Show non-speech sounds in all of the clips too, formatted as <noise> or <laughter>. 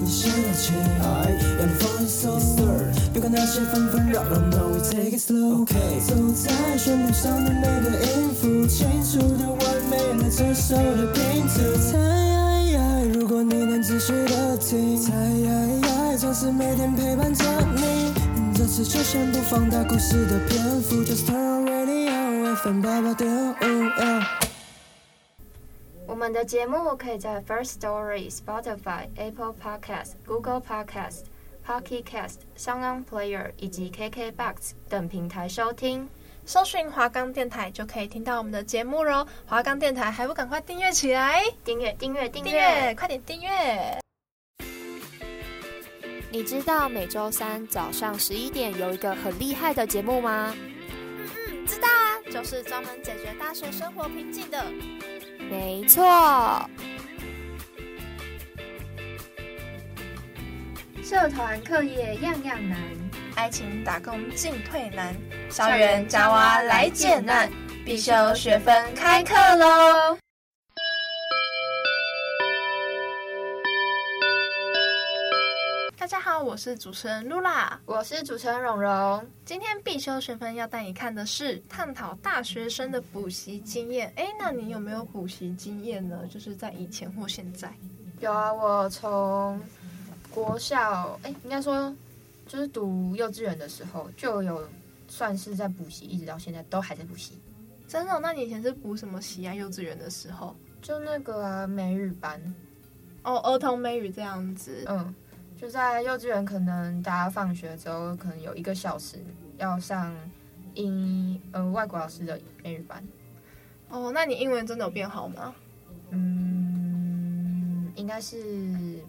你现在起来，让你放松。别管那些纷纷扰扰，No we take it slow。走在旋律上的每个音符，清楚的完美了这首的拼图。猜，如果你能仔细的听，猜，总是每天陪伴着你。这次就先不放大故事的篇幅，Just turn on radio FM 八八点五。我们的节目可以在 First Story、Spotify、Apple Podcast、Google Podcast、Pocket Cast、SoundOn Player 以及 KKBox 等平台收听。搜寻华冈电台就可以听到我们的节目喽！华冈电台还不赶快订阅起来？订阅订阅订阅，阅，快点订阅！你知道每周三早上十一点有一个很厉害的节目吗？嗯嗯，知道啊，就是专门解决大学生活瓶颈的。没错，社团课业样样难，爱情打工进退难，校园夹娃来解难，必修学分开课喽！我是主持人露拉，我是主持人蓉蓉。今天必修学分要带你看的是探讨大学生的补习经验。哎，那你有没有补习经验呢？就是在以前或现在？有啊，我从国校，哎，应该说就是读幼稚园的时候就有算是在补习，一直到现在都还在补习。真的？那你以前是补什么习啊？幼稚园的时候？就那个啊，美语班。哦，儿童美语这样子。嗯。就在幼稚园，可能大家放学之后，可能有一个小时要上英呃外国老师的英语班。哦，那你英文真的有变好吗？嗯，应该是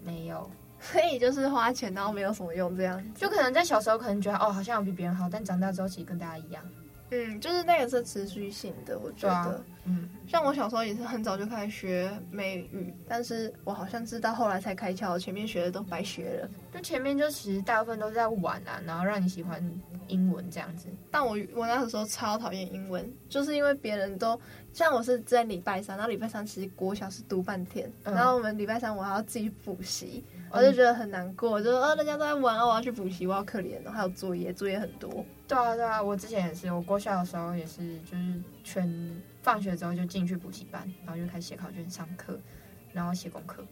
没有。<laughs> 所以就是花钱，然后没有什么用，这样。就可能在小时候可能觉得哦，好像有比别人好，但长大之后其实跟大家一样。嗯，就是那个是持续性的，我觉得。啊、嗯，像我小时候也是很早就开始学美语，但是我好像是到后来才开窍，前面学的都白学了。就前面就其实大部分都是在玩啊，然后让你喜欢英文这样子。但我我那个时候超讨厌英文，就是因为别人都像我是在礼拜三，然后礼拜三其实国小是读半天，嗯、然后我们礼拜三我还要自己补习。我就觉得很难过，就说啊，人家都在玩啊，我要去补习，我好可怜哦，还有作业，作业很多。对啊，对啊，我之前也是，我国小的时候也是，就是全放学之后就进去补习班，然后就开始写考卷、上课，然后写功课，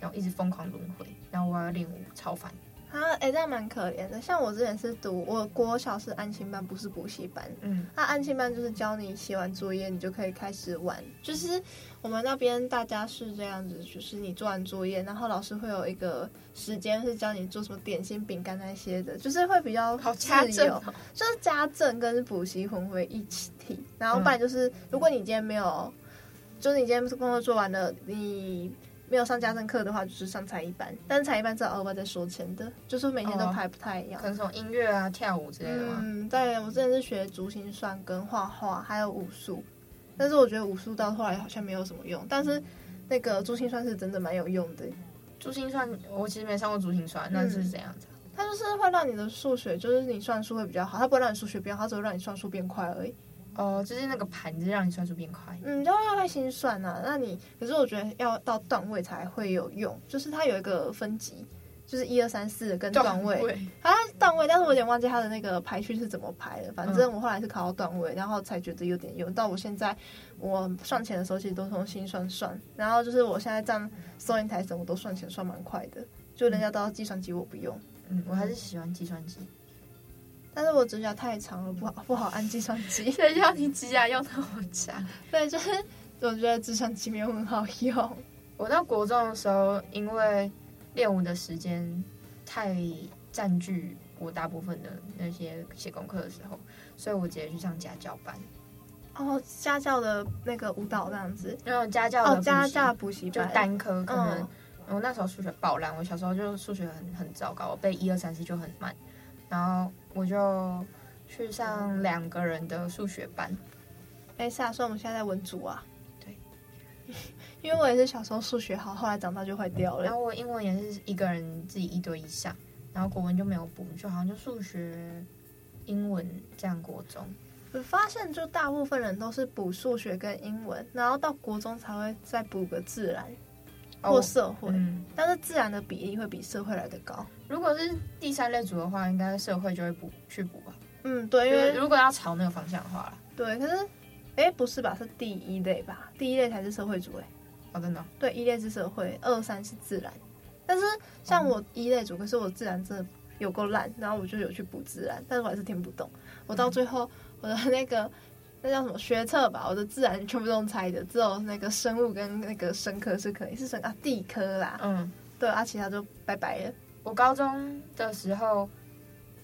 然后一直疯狂轮回，然后我要练舞，超烦。啊，哎、欸，这样蛮可怜的。像我之前是读我国小是安亲班，不是补习班。嗯，那安亲班就是教你写完作业，你就可以开始玩。就是我们那边大家是这样子，就是你做完作业，然后老师会有一个时间是教你做什么点心、饼干那些的，就是会比较好自由，就是家政跟补习混为一起。然后不然就是，如果你今天没有，就是你今天工作做完了，你。没有上家政课的话，就是上才艺班，但是才艺班是额外在收钱的，就是每天都排不太一样。可能从音乐啊、跳舞之类的吗？嗯，对，我之前是学珠心算跟画画，还有武术，但是我觉得武术到后来好像没有什么用，但是那个珠心算是真的蛮有用的。珠心算我其实没上过珠心算，那是怎样子？嗯，它就是会让你的数学，就是你算数会比较好，它不会让你数学变好，它只会让你算数变快而已。哦，就是那个盘子让你算数变快。嗯，就要会心算啊。那你可是我觉得要到段位才会有用，就是它有一个分级，就是一二三四跟段位。它段位，但是我有点忘记它的那个排序是怎么排的。反正我后来是考到段位，然后才觉得有点用。到我现在我算钱的时候，其实都从心算算。然后就是我现在这样收银台什么都算钱算蛮快的，就人家都要计算机，我不用。嗯，我还是喜欢计算机。但是我指甲太长了，不好不好按计算机。谁叫你指甲用那么长？<laughs> 对，就是我觉得计算机没有很好用。我到国中的时候，因为练舞的时间太占据我大部分的那些写功课的时候，所以我直接去上家教班。哦，家教的那个舞蹈这样子，然后家教的哦，家教补习班就单科可能，我、嗯、那时候数学爆烂，我小时候就数学很很糟糕，我背一二三四就很慢。然后我就去上两个人的数学班。哎，是啊，所以我们现在在文组啊。对，因为我也是小时候数学好，后来长大就坏掉了。然后我英文也是一个人自己一对一上，然后国文就没有补，就好像就数学、英文这样国中。我发现就大部分人都是补数学跟英文，然后到国中才会再补个自然。或社会，嗯、但是自然的比例会比社会来的高。如果是第三类组的话，应该社会就会补去补吧？嗯，对，因为如果要朝那个方向的话，对，可是，哎、欸，不是吧？是第一类吧？第一类才是社会组哎。哦，真的？对，一类是社会，二三是自然。但是像我一类组，可是我自然真的有够烂，然后我就有去补自然，但是我还是听不懂。我到最后，我的那个那叫什么学测吧，我的自然全部都用猜的，只有那个生物跟那个生科是可以，是生啊地科啦。嗯，对啊，其他就拜拜了。我高中的时候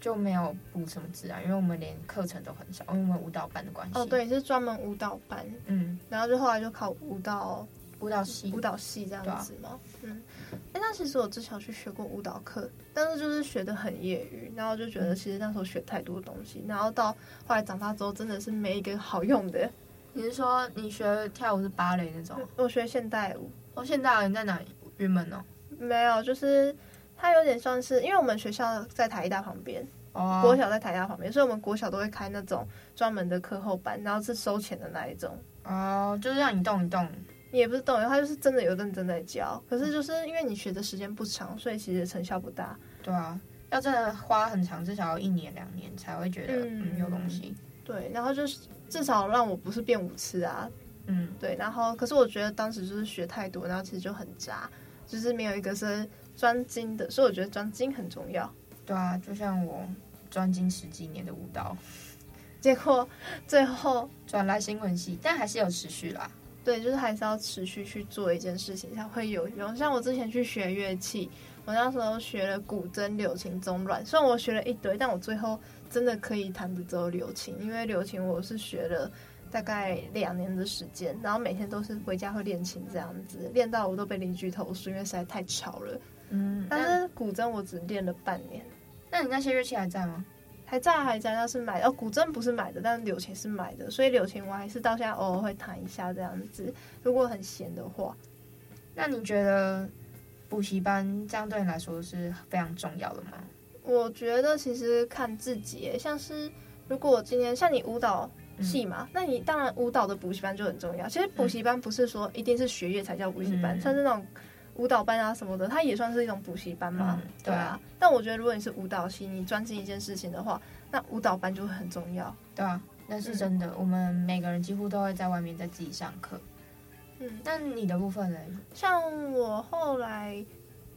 就没有补什么自然，因为我们连课程都很少，因为我们舞蹈班的关系。哦，对，是专门舞蹈班。嗯，然后就后来就考舞蹈舞蹈系，舞蹈系这样子嘛。啊、嗯，哎，那其实我之前去学过舞蹈课，但是就是学的很业余，然后就觉得其实那时候学太多东西，然后到后来长大之后真的是没一个好用的。<laughs> 你是说你学跳舞是芭蕾那种？我学现代舞。哦，现代舞你在哪里？云门哦？没有，就是。它有点算是，因为我们学校在台大旁边，oh. 国小在台大旁边，所以我们国小都会开那种专门的课后班，然后是收钱的那一种。哦，oh, 就是让你动一动，也不是动一动，他就是真的有认真在教。可是就是因为你学的时间不长，所以其实成效不大。对啊，要真的花很长，至少要一年两年才会觉得嗯，嗯有东西。对，然后就是至少让我不是变舞痴啊。嗯，对，然后可是我觉得当时就是学太多，然后其实就很渣，就是没有一个是。专精的，所以我觉得专精很重要。对啊，就像我专精十几年的舞蹈，结果 <laughs> 最后转来新闻系，但还是有持续啦。对，就是还是要持续去做一件事情才会有用。像我之前去学乐器，我那时候学了古筝、柳琴、中阮，虽然我学了一堆，但我最后真的可以弹的只有柳琴，因为柳琴我是学了。大概两年的时间，然后每天都是回家会练琴这样子，练到我都被邻居投诉，因为实在太吵了。嗯，但是古筝我只练了半年。那你那些乐器还在吗？还在，还在，那是买的。哦，古筝不是买的，但是柳琴是买的，所以柳琴我还是到现在偶尔会弹一下这样子。如果很闲的话，那你觉得补习班这样对你来说是非常重要的吗？我觉得其实看自己，像是如果我今天像你舞蹈。系嘛，那你当然舞蹈的补习班就很重要。其实补习班不是说一定是学业才叫补习班，像是那种舞蹈班啊什么的，它也算是一种补习班嘛。对啊。但我觉得如果你是舞蹈系，你专心一件事情的话，那舞蹈班就会很重要。对啊，那是真的。我们每个人几乎都会在外面在自己上课。嗯，那你的部分呢？像我后来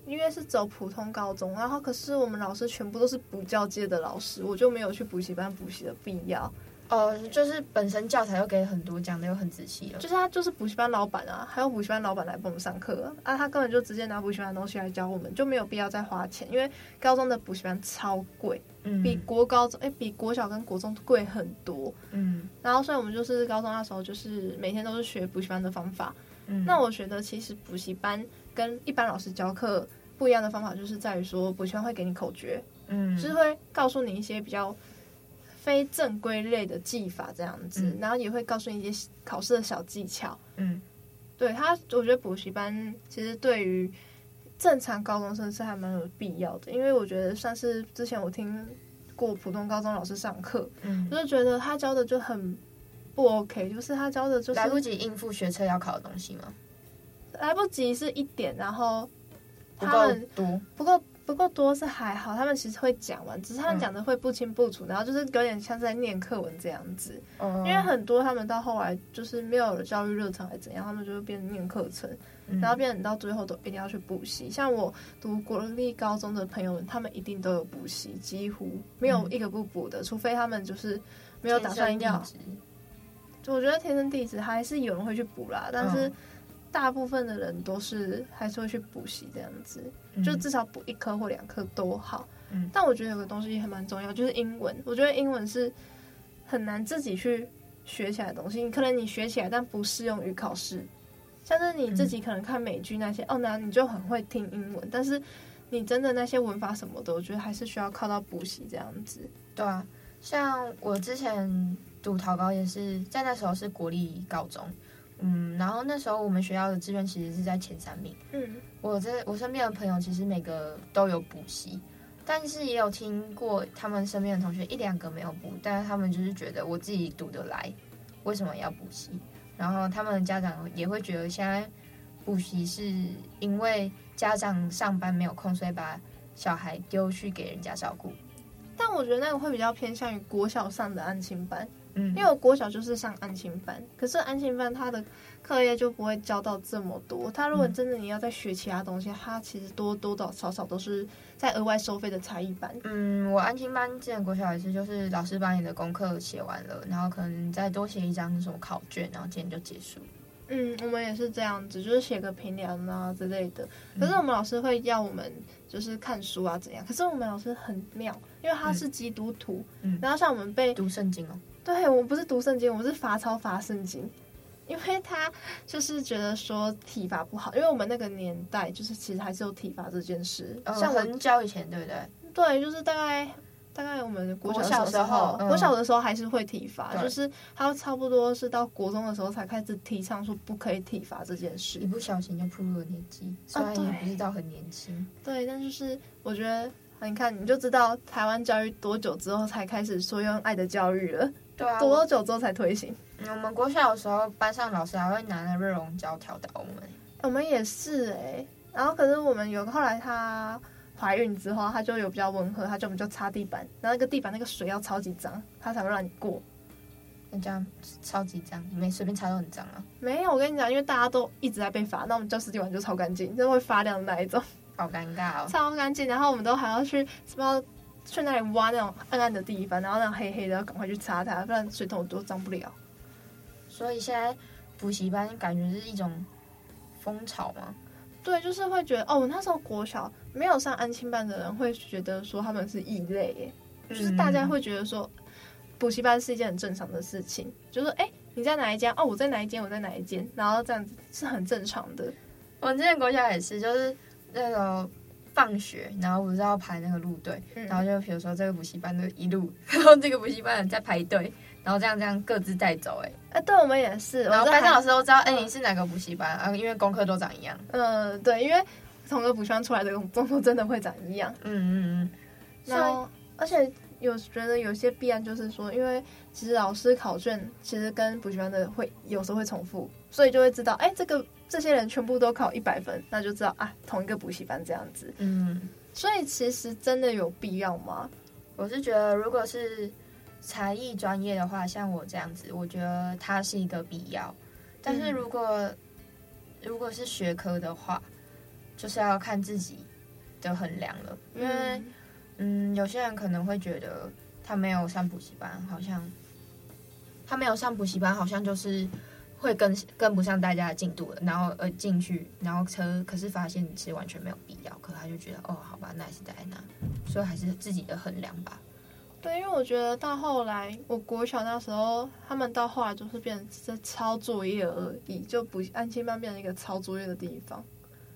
因为是走普通高中，然后可是我们老师全部都是补教界的老师，我就没有去补习班补习的必要。哦，就是本身教材又给很多，讲的又很仔细了。就是他就是补习班老板啊，还有补习班老板来帮我们上课啊，啊，他根本就直接拿补习班的东西来教我们，就没有必要再花钱，因为高中的补习班超贵，嗯，比国高中哎、欸，比国小跟国中贵很多，嗯，然后所以我们就是高中那时候就是每天都是学补习班的方法，嗯，那我觉得其实补习班跟一般老师教课不一样的方法，就是在于说补习班会给你口诀，嗯，就是会告诉你一些比较。非正规类的技法这样子，嗯、然后也会告诉你一些考试的小技巧。嗯，对他，我觉得补习班其实对于正常高中生是还蛮有必要的，因为我觉得算是之前我听过普通高中老师上课，嗯，我就觉得他教的就很不 OK，就是他教的就是来不及应付学车要考的东西吗？来不及是一点，然后不够多，不够。不够多是还好，他们其实会讲完，只是他们讲的会不清不楚，嗯、然后就是有点像是在念课文这样子。嗯、因为很多他们到后来就是没有了教育热忱，还是怎样，他们就会变成念课程，嗯、然后变成到最后都一定要去补习。像我读国立高中的朋友们，他们一定都有补习，几乎没有一个不补的，嗯、除非他们就是没有打算要。就我觉得天生丽质还是有人会去补啦，但是。嗯大部分的人都是还是会去补习这样子，嗯、就至少补一科或两科都好。嗯，但我觉得有个东西还蛮重要，就是英文。我觉得英文是很难自己去学起来的东西。你可能你学起来，但不适用于考试。像是你自己可能看美剧那些，嗯、哦，那你就很会听英文，但是你真的那些文法什么的，我觉得还是需要靠到补习这样子。对啊，像我之前读桃高也是在那时候是国立高中。嗯，然后那时候我们学校的志愿其实是在前三名。嗯，我这我身边的朋友其实每个都有补习，但是也有听过他们身边的同学一两个没有补，但是他们就是觉得我自己读得来，为什么要补习？然后他们的家长也会觉得现在补习是因为家长上班没有空，所以把小孩丢去给人家照顾。但我觉得那个会比较偏向于国小上的安亲班。嗯，因为我国小就是上安心班，可是安心班他的课业就不会教到这么多。他如果真的你要再学其他东西，他其实多多少少少都是在额外收费的才艺班。嗯，我安心班之前国小也是，就是老师把你的功课写完了，然后可能再多写一张什么考卷，然后今天就结束。嗯，我们也是这样子，就是写个评量啊之类的。可是我们老师会要我们就是看书啊怎样？可是我们老师很妙，因为他是基督徒，嗯，然后像我们被读圣经哦。对，我不是读圣经，我是罚抄罚圣经，因为他就是觉得说体罚不好，因为我们那个年代就是其实还是有体罚这件事，呃、像很久以前，对不对？对，就是大概大概我们国小的时候，国小的时候还是会体罚，嗯、就是他差不多是到国中的时候才开始提倡说不可以体罚这件事，一不小心就步入了年纪，虽然也不知道很年轻，对，但就是我觉得你看你就知道台湾教育多久之后才开始说用爱的教育了。对啊，多久之后才推行？嗯，我们国小的时候，班上老师还会拿那热熔胶调打我们。我们也是哎、欸，然后可是我们有后来她怀孕之后，她就有比较温和，她就我们就擦地板，然后那个地板那个水要超级脏，她才会让你过。那这样超级脏，你没随便擦都很脏啊？没有，我跟你讲，因为大家都一直在被罚，那我们教室地板就超干净，就会发亮的那一种。好尴尬哦。超干净，然后我们都还要去什么？去那里挖那种暗暗的地方，然后那种黑黑的，要赶快去擦它，不然水桶都脏不了。所以现在补习班感觉是一种风潮吗？对，就是会觉得哦，我那时候国小没有上安亲班的人会觉得说他们是异类，嗯、就是大家会觉得说补习班是一件很正常的事情，就是哎，你在哪一间？哦，我在哪一间？我在哪一间？然后这样子是很正常的。我之前国小也是，就是那个。放学，然后不是要排那个路队，嗯、然后就比如说这个补习班的一路，<laughs> 然后这个补习班在排队，然后这样这样各自带走、欸，哎，哎，对我们也是，然后班上老师都知道，哎、嗯，你是哪个补习班啊？因为功课都长一样。嗯，对，因为同个补习班出来的功课真的会长一样。嗯嗯嗯。然后，而且有觉得有些必然就是说，因为其实老师考卷其实跟补习班的会有时候会重复，所以就会知道，哎，这个。这些人全部都考一百分，那就知道啊，同一个补习班这样子。嗯，所以其实真的有必要吗？我是觉得，如果是才艺专业的话，像我这样子，我觉得它是一个必要。但是如果、嗯、如果是学科的话，就是要看自己的衡量了。因为，嗯，嗯，有些人可能会觉得他没有上补习班，好像他没有上补习班，好像就是。会跟跟不上大家的进度了，然后呃进去，然后车可是发现你其实完全没有必要，可他就觉得哦好吧，那还是在那，所以还是自己的衡量吧。对，因为我觉得到后来，我国小那时候，他们到后来就是变成是抄作业而已，就不安亲班变成一个抄作业的地方。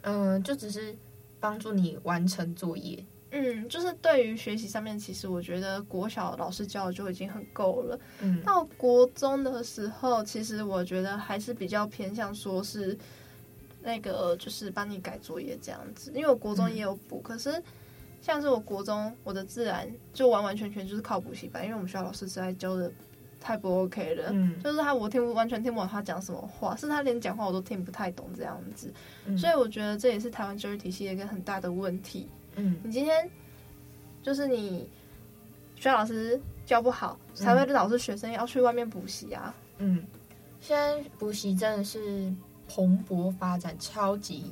嗯、呃，就只是帮助你完成作业。嗯，就是对于学习上面，其实我觉得国小老师教的就已经很够了。嗯，到国中的时候，其实我觉得还是比较偏向说是那个，就是帮你改作业这样子。因为我国中也有补，嗯、可是像是我国中我的自然就完完全全就是靠补习班，因为我们学校老师实在教的太不 OK 了。嗯，就是他我听不完全听不懂他讲什么话，是他连讲话我都听不太懂这样子。嗯、所以我觉得这也是台湾教育体系的一个很大的问题。嗯，你今天就是你学校老师教不好，才会导致学生要去外面补习啊。嗯，现在补习真的是蓬勃发展，超级。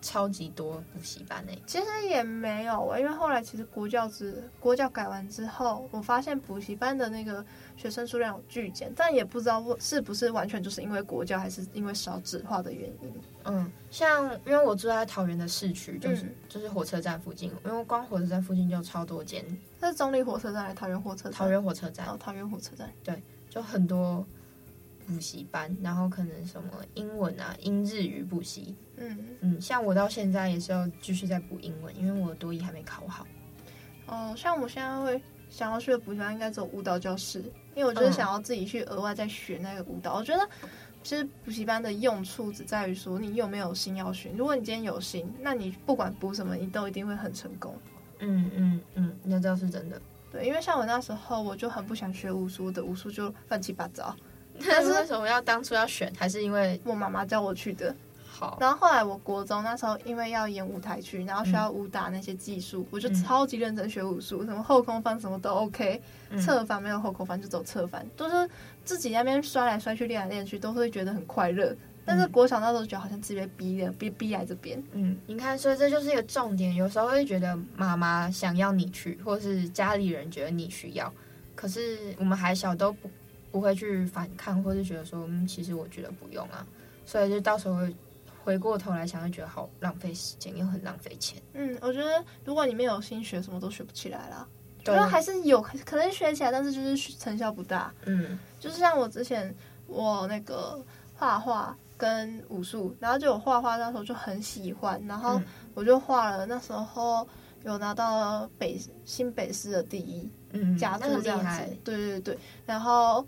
超级多补习班诶，其实也没有，因为后来其实国教之国教改完之后，我发现补习班的那个学生数量有剧减，但也不知道是不是完全就是因为国教，还是因为少子化的原因。嗯，像因为我住在桃园的市区，就是、嗯、就是火车站附近，因为光火车站附近就超多间。那是中立火车站还是桃园火车站？桃园火车站。哦，桃园火车站。对，就很多。补习班，然后可能什么英文啊、英日语补习，嗯嗯，像我到现在也是要继续在补英文，因为我的多一还没考好。哦，像我现在会想要去的补习班，应该走舞蹈教室，因为我就是想要自己去额外再学那个舞蹈。嗯、我觉得其实补习班的用处只在于说你有没有心要学。如果你今天有心，那你不管补什么，你都一定会很成功。嗯嗯嗯，那倒是真的。对，因为像我那时候，我就很不想学武术的，武术就乱七八糟。但是为什么要当初要选？还是因为我妈妈叫我去的？好。然后后来我国中那时候因为要演舞台剧，然后需要武打那些技术，嗯、我就超级认真学武术，什么后空翻什么都 OK，侧翻没有后空翻就走侧翻，都、就是自己那边摔来摔去练来练去，都会觉得很快乐。但是国小那时候觉得好像自己被逼的，被逼来这边。嗯，你看，所以这就是一个重点。有时候会觉得妈妈想要你去，或是家里人觉得你需要，可是我们还小，都不不会去反抗，或是觉得说，嗯，其实我觉得不用啊。所以就到时候回过头来想，就觉得好浪费时间，又很浪费钱。嗯，我觉得如果你没有心学，什么都学不起来啦。对，觉得还是有可能学起来，但是就是成效不大。嗯，就是像我之前我那个画画。跟武术，然后就有画画那时候就很喜欢，然后我就画了。那时候有拿到北新北市的第一，嗯，佳作这样子。对对对，然后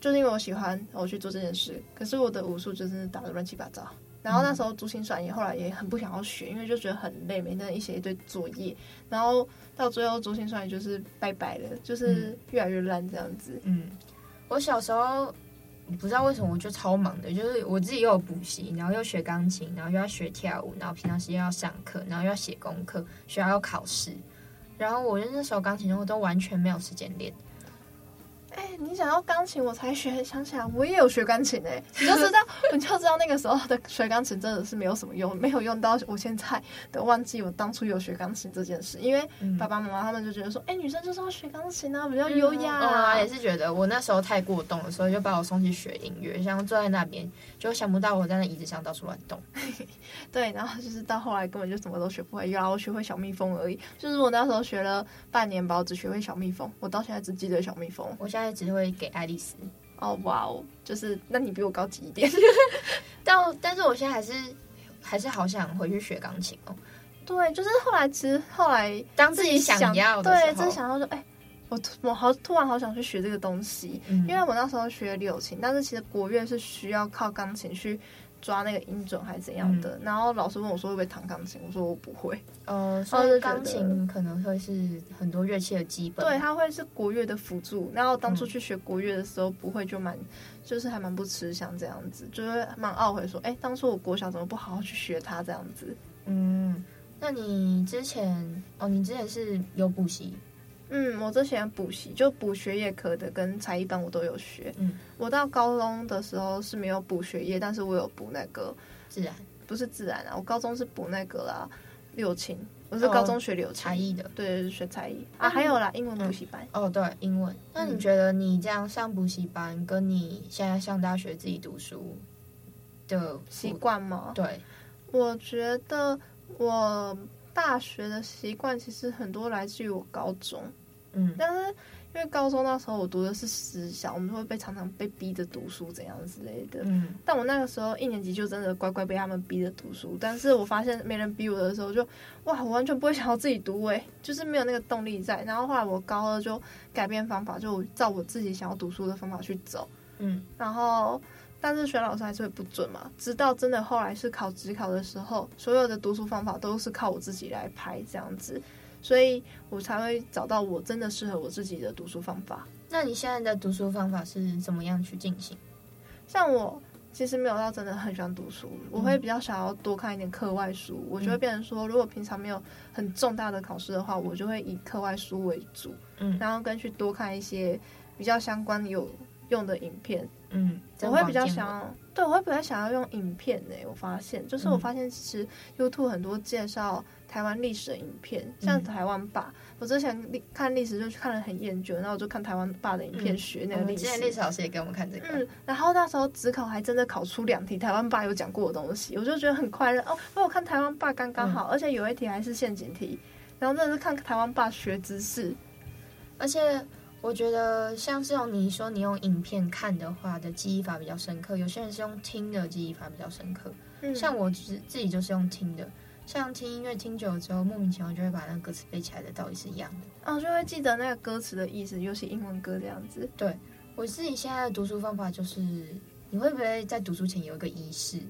就是因为我喜欢，我去做这件事。可是我的武术就是打的乱七八糟。然后那时候珠心算也后来也很不想要学，因为就觉得很累，每天一写一堆作业。然后到最后珠心算也就是拜拜了，就是越来越烂这样子。嗯，我小时候。不知道为什么我就超忙的，就是我自己又有补习，然后又学钢琴，然后又要学跳舞，然后平常时间要上课，然后又要写功课，学校要考试，然后我就那时候钢琴我都完全没有时间练。哎、欸，你讲到钢琴，我才学，想起来我也有学钢琴哎、欸，你就知道，<laughs> 你就知道那个时候的学钢琴真的是没有什么用，没有用到我现在都忘记我当初有学钢琴这件事，因为爸爸妈妈他们就觉得说，哎、欸，女生就是要学钢琴啊，比较优雅啊、嗯，也是觉得我那时候太过动了，所以就把我送去学音乐，像坐在那边就想不到我在那椅子上到处乱动，<laughs> 对，然后就是到后来根本就什么都学不会，然后我学会小蜜蜂而已，就是我那时候学了半年吧，我只学会小蜜蜂，我到现在只记得小蜜蜂，我现在。只会给爱丽丝哦，哇哦，就是那你比我高级一点，<laughs> 但但是我现在还是还是好想回去学钢琴哦。对，就是后来其实后来当自己想要的对，就是想要说，哎、欸，我我好突然好想去学这个东西，嗯、因为我那时候学柳琴，但是其实国乐是需要靠钢琴去。抓那个音准还是怎样的？嗯、然后老师问我说会不会弹钢琴，我说我不会。呃，所以钢琴可能会是很多乐器的基本。对，它会是国乐的辅助。然后当初去学国乐的时候，不会就蛮，就是还蛮不吃香这样子，就是蛮懊悔说，哎，当初我国小怎么不好好去学它这样子？嗯，那你之前哦，你之前是有补习？嗯，我之前补习就补学业课的跟才艺班我都有学。嗯，我到高中的时候是没有补学业，但是我有补那个自然，不是自然啊，我高中是补那个啦，六琴，我是高中学柳琴才艺的，对，学才艺啊，还有啦，英文补习班。哦，对，英文。那你觉得你这样上补习班，跟你现在上大学自己读书的习惯吗？对，我觉得我大学的习惯其实很多来自于我高中。嗯，但是因为高中那时候我读的是私校，我们会被常常被逼着读书怎样之类的。嗯，但我那个时候一年级就真的乖乖被他们逼着读书。但是我发现没人逼我的时候就，就哇，我完全不会想要自己读诶，就是没有那个动力在。然后后来我高二就改变方法，就照我自己想要读书的方法去走。嗯，然后但是选老师还是会不准嘛。直到真的后来是考职考的时候，所有的读书方法都是靠我自己来排这样子。所以我才会找到我真的适合我自己的读书方法。那你现在的读书方法是怎么样去进行？像我其实没有到真的很喜欢读书，我会比较想要多看一点课外书。我就会变成说，如果平常没有很重大的考试的话，我就会以课外书为主，嗯，然后跟去多看一些比较相关有用的影片，嗯，我会比较想要，对，我会比较想要用影片呢。我发现，就是我发现其实 YouTube 很多介绍。台湾历史的影片，像台湾霸，嗯、我之前看历史就看了很厌倦，然后我就看台湾爸的影片学那个历史。之前历史老师也给我们看这个，嗯，然后那时候只考还真的考出两题台湾爸有讲过的东西，我就觉得很快乐哦。我有看台湾爸刚刚好，嗯、而且有一题还是陷阱题，然后真的是看台湾爸学知识。而且我觉得像这种你说你用影片看的话的记忆法比较深刻，有些人是用听的记忆法比较深刻。嗯、像我自自己就是用听的。像听音乐听久了之后，莫名其妙就会把那个歌词背起来的道理是一样的。哦，就会记得那个歌词的意思，尤其英文歌这样子。对，我自己现在的读书方法就是，你会不会在读书前有一个仪式？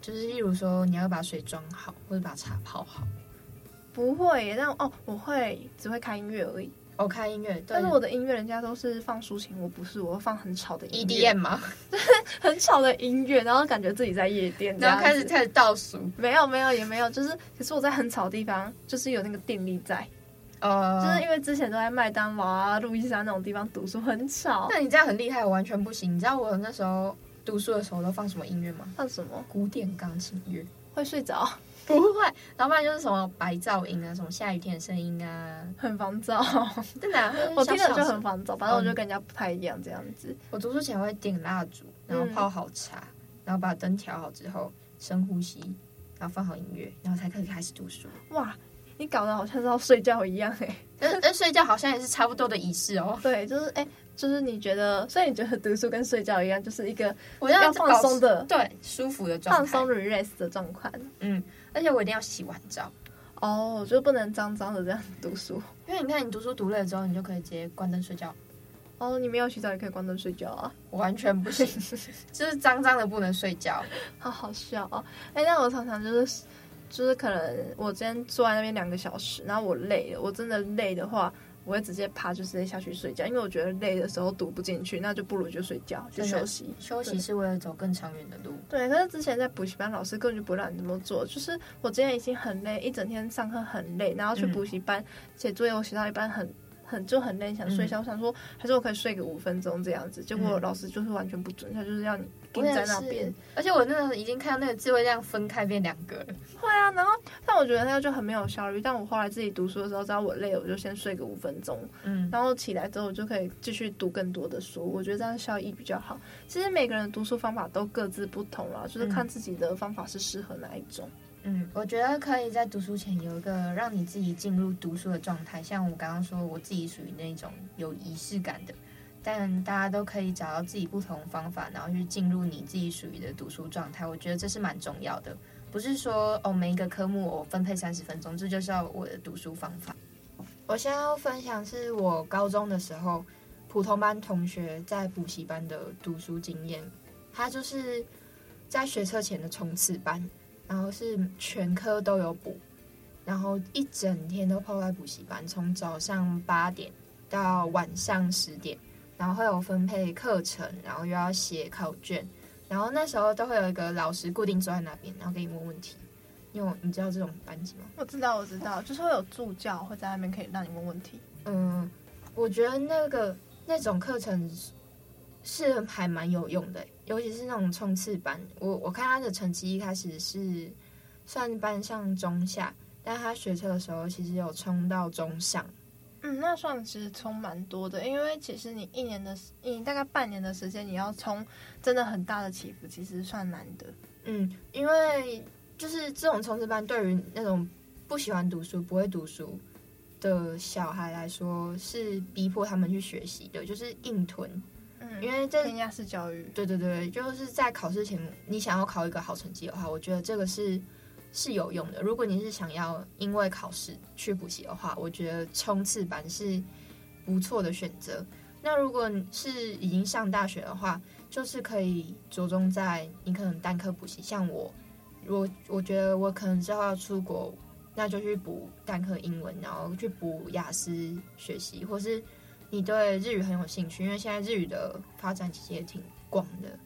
就是例如说，你要把水装好，或者把茶泡好。不会，但哦，我会只会开音乐而已。哦，开音乐，但是我的音乐人家都是放抒情，我不是，我会放很吵的音乐。EDM 吗？<laughs> 很吵的音乐，然后感觉自己在夜店，然后开始开始倒数。没有没有也没有，就是可是我在很吵的地方，就是有那个定力在。呃，就是因为之前都在麦当劳啊、路易莎那种地方读书，很吵。那你这样很厉害，我完全不行。你知道我那时候读书的时候都放什么音乐吗？放什么？古典钢琴乐。会睡着？<laughs> 不会，然后不然就是什么白噪音啊，什么下雨天的声音啊，很烦躁。真的、啊，<laughs> 我听着就很烦躁。反正我就跟人家不太一样，这样子。嗯、我读书前会点蜡烛，然后泡好茶，嗯、然后把灯调好之后，深呼吸，然后放好音乐，然后才可以开始读书。哇，你搞得好像是要睡觉一样哎。但但 <laughs> 睡觉好像也是差不多的仪式哦。对，就是哎。就是你觉得，所以你觉得读书跟睡觉一样，就是一个我要放松的，对，舒服的状态，放松 relax 的状态。嗯，而且我一定要洗完澡哦，就不能脏脏的这样读书。因为你看，你读书读累了之后，你就可以直接关灯睡觉。哦，你没有洗澡也可以关灯睡觉啊？我完全不行，<laughs> 就是脏脏的不能睡觉，好好笑哦。哎，那我常常就是，就是可能我今天坐在那边两个小时，然后我累了，我真的累的话。我会直接趴，就直接下去睡觉，因为我觉得累的时候读不进去，那就不如就睡觉，就休息。休息是为了走更长远的路。对，可是之前在补习班，老师根本就不让你这么做。就是我之前已经很累，一整天上课很累，然后去补习班写作业，我写到一半很。很就很累，想睡觉。嗯、我想说，还是我可以睡个五分钟这样子。结果老师就是完全不准，他就是要你盯在那边。而且我那个已经看到那个字会这样分开变两个了。会啊，然后但我觉得那个就很没有效率。但我后来自己读书的时候，只要我累了，我就先睡个五分钟。嗯，然后起来之后，我就可以继续读更多的书。我觉得这样效益比较好。其实每个人读书方法都各自不同啦，就是看自己的方法是适合哪一种。嗯，我觉得可以在读书前有一个让你自己进入读书的状态，像我刚刚说，我自己属于那种有仪式感的。但大家都可以找到自己不同方法，然后去进入你自己属于的读书状态。我觉得这是蛮重要的，不是说哦每一个科目我分配三十分钟，这就是要我的读书方法。我现在要分享是我高中的时候普通班同学在补习班的读书经验，他就是在学测前的冲刺班。然后是全科都有补，然后一整天都泡在补习班，从早上八点到晚上十点，然后会有分配课程，然后又要写考卷，然后那时候都会有一个老师固定坐在那边，然后给你问问题。因为你知道这种班级吗？我知道，我知道，就是会有助教会在那边可以让你问问题。嗯，我觉得那个那种课程是还蛮有用的。尤其是那种冲刺班，我我看他的成绩一开始是算班上中下，但他学车的时候其实有冲到中上。嗯，那算其实冲蛮多的，因为其实你一年的，你大概半年的时间，你要冲真的很大的起伏，其实算难的。嗯，因为就是这种冲刺班，对于那种不喜欢读书、不会读书的小孩来说，是逼迫他们去学习的，就是硬吞。因为这填鸭式教育，对对对，就是在考试前，你想要考一个好成绩的话，我觉得这个是是有用的。如果你是想要因为考试去补习的话，我觉得冲刺班是不错的选择。那如果你是已经上大学的话，就是可以着重在你可能单科补习。像我，我我觉得我可能之后要出国，那就去补单科英文，然后去补雅思学习，或是。你对日语很有兴趣，因为现在日语的发展其实也挺广的，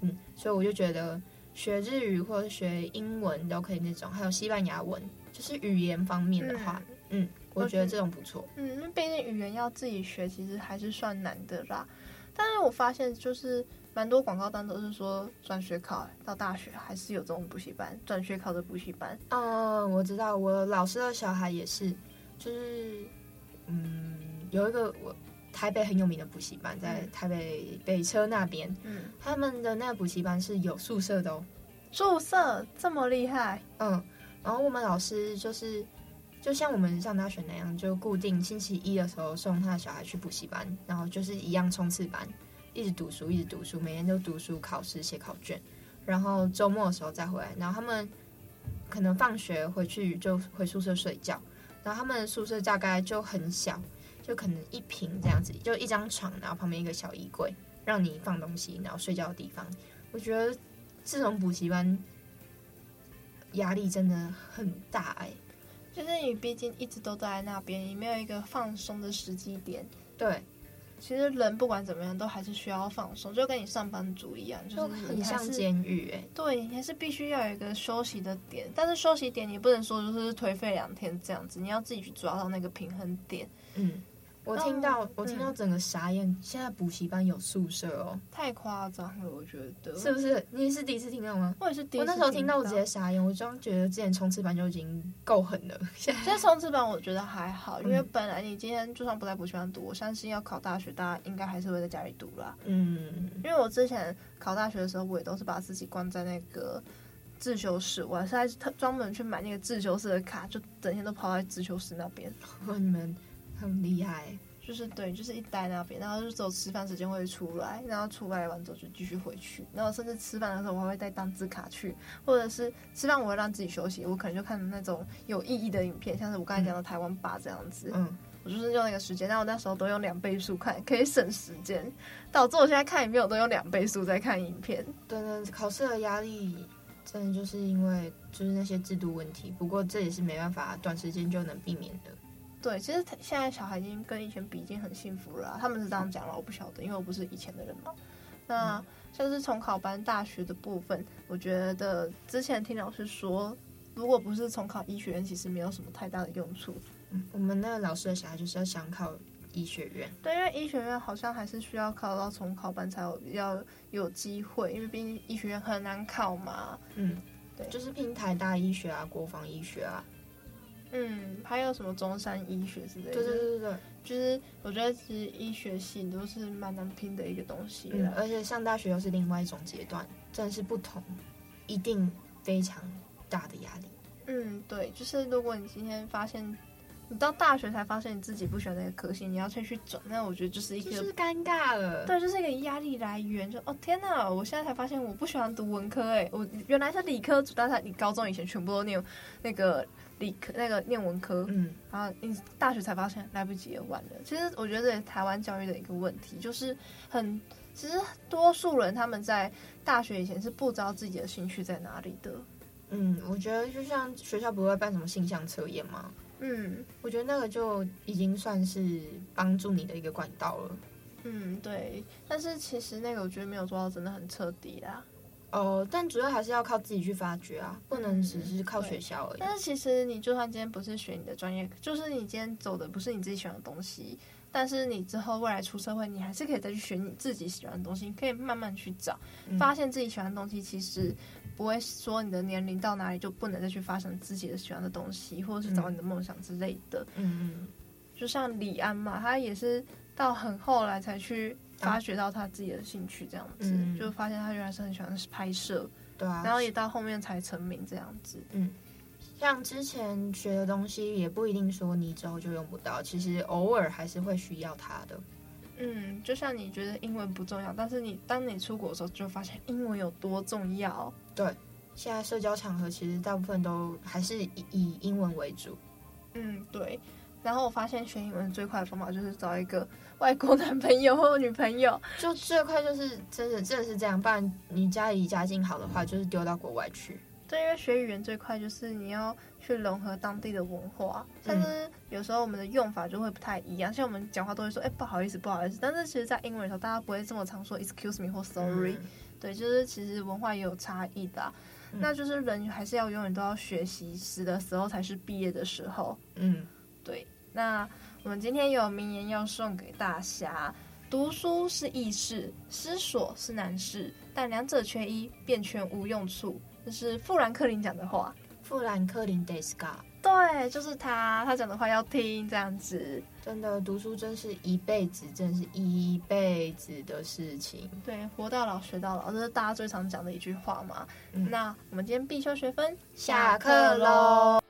嗯，所以我就觉得学日语或者学英文都可以那种，还有西班牙文，就是语言方面的话，嗯，嗯，我觉得这种不错。嗯，因为毕竟语言要自己学，其实还是算难的啦。但是我发现就是蛮多广告单都是说转学考到大学还是有这种补习班，转学考的补习班。嗯，我知道，我老师的小孩也是，就是嗯，有一个我。台北很有名的补习班在台北北车那边，嗯，他们的那个补习班是有宿舍的哦，宿舍这么厉害，嗯，然后我们老师就是就像我们上大学那样，就固定星期一的时候送他的小孩去补习班，然后就是一样冲刺班，一直读书，一直读书，每天都读书、考试、写考卷，然后周末的时候再回来，然后他们可能放学回去就回宿舍睡觉，然后他们的宿舍大概就很小。就可能一平这样子，就一张床，然后旁边一个小衣柜，让你放东西，然后睡觉的地方。我觉得这种补习班压力真的很大哎、欸。就是你毕竟一直都在那边，你没有一个放松的时机点。对。其实人不管怎么样，都还是需要放松，就跟你上班族一样，就是很像监狱哎。对，你还是必须要有一个休息的点，但是休息点你不能说就是颓废两天这样子，你要自己去抓到那个平衡点。嗯。我听到，嗯、我听到整个傻眼。现在补习班有宿舍哦，太夸张了，我觉得是不是？你是第一次听到吗？我也是第一次。我那时候听到我直接傻眼，我就觉得之前冲刺班就已经够狠了。现在冲刺班我觉得还好，因为本来你今天就算不在补习班读，我相信要考大学，大家应该还是会在家里读啦。嗯，因为我之前考大学的时候，我也都是把自己关在那个自修室，我还是特专门去买那个自修室的卡，就整天都泡在自修室那边。<laughs> 你们很厉害。就是对，就是一待那边，然后就只有吃饭时间会出来，然后出来完之后就继续回去，然后甚至吃饭的时候我还会带单字卡去，或者是吃饭我会让自己休息，我可能就看那种有意义的影片，像是我刚才讲的台湾吧这样子，嗯，我就是用那个时间，但我那时候都用两倍速看，可以省时间，导致我现在看影片我都用两倍速在看影片。对对，考试的压力真的就是因为就是那些制度问题，不过这也是没办法短时间就能避免的。对，其实现在小孩已经跟以前比已经很幸福了，他们是这样讲了，我不晓得，因为我不是以前的人嘛。那像是重考班大学的部分，我觉得之前听老师说，如果不是重考医学院，其实没有什么太大的用处。嗯，我们那个老师的小孩就是要想考医学院。对，因为医学院好像还是需要考到重考班才有要有机会，因为毕竟医学院很难考嘛。嗯，对，就是拼台大医学啊，国防医学啊。嗯，还有什么中山医学之类的？对对对对，就是我觉得其实医学系都是蛮难拼的一个东西。嗯，而且上大学又是另外一种阶段，真的是不同，一定非常大的压力。嗯，对，就是如果你今天发现你到大学才发现你自己不喜欢那个科系，你要再去转，那我觉得就是一个就是尴尬了。对，就是一个压力来源。就哦天哪，我现在才发现我不喜欢读文科，哎，我原来是理科主，但是你高中以前全部都念那个。理科那个念文科，嗯，然后你大学才发现来不及了，晚了。其实我觉得台湾教育的一个问题，就是很其实多数人他们在大学以前是不知道自己的兴趣在哪里的。嗯，我觉得就像学校不会办什么性向测验吗？嗯，我觉得那个就已经算是帮助你的一个管道了。嗯，对。但是其实那个我觉得没有做到真的很彻底啦。哦，但主要还是要靠自己去发掘啊，不能只是靠学校而已。但是其实你就算今天不是学你的专业，就是你今天走的不是你自己喜欢的东西，但是你之后未来出社会，你还是可以再去学你自己喜欢的东西，可以慢慢去找，发现自己喜欢的东西。其实不会说你的年龄到哪里就不能再去发生自己的喜欢的东西，或者是找你的梦想之类的。嗯嗯，就像李安嘛，他也是到很后来才去。发掘到他自己的兴趣，这样子、嗯、就发现他原来是很喜欢拍摄，对啊，然后也到后面才成名这样子。嗯，像之前学的东西也不一定说你之后就用不到，其实偶尔还是会需要它的。嗯，就像你觉得英文不重要，但是你当你出国的时候就发现英文有多重要。对，现在社交场合其实大部分都还是以以英文为主。嗯，对。然后我发现学英文最快的方法就是找一个外国男朋友或女朋友，<laughs> 就最快就是真的真的是这样。不然你家里家境好的话，就是丢到国外去。对，因为学语言最快就是你要去融合当地的文化，但是有时候我们的用法就会不太一样。像我们讲话都会说“哎，不好意思，不好意思”，但是其实，在英文的时候，大家不会这么常说 “excuse me” 或 “sorry”。嗯。对，就是其实文化也有差异的。嗯。那就是人还是要永远都要学习，死的时候才是毕业的时候。嗯，对。那我们今天有名言要送给大家：读书是易事，思索是难事，但两者缺一便全无用处。这是富兰克林讲的话。富兰克林ですか？对，就是他，他讲的话要听这样子。真的，读书真是一辈子，真是一辈子的事情。对，活到老学到老，这是大家最常讲的一句话嘛。嗯、那我们今天必修学分下课喽。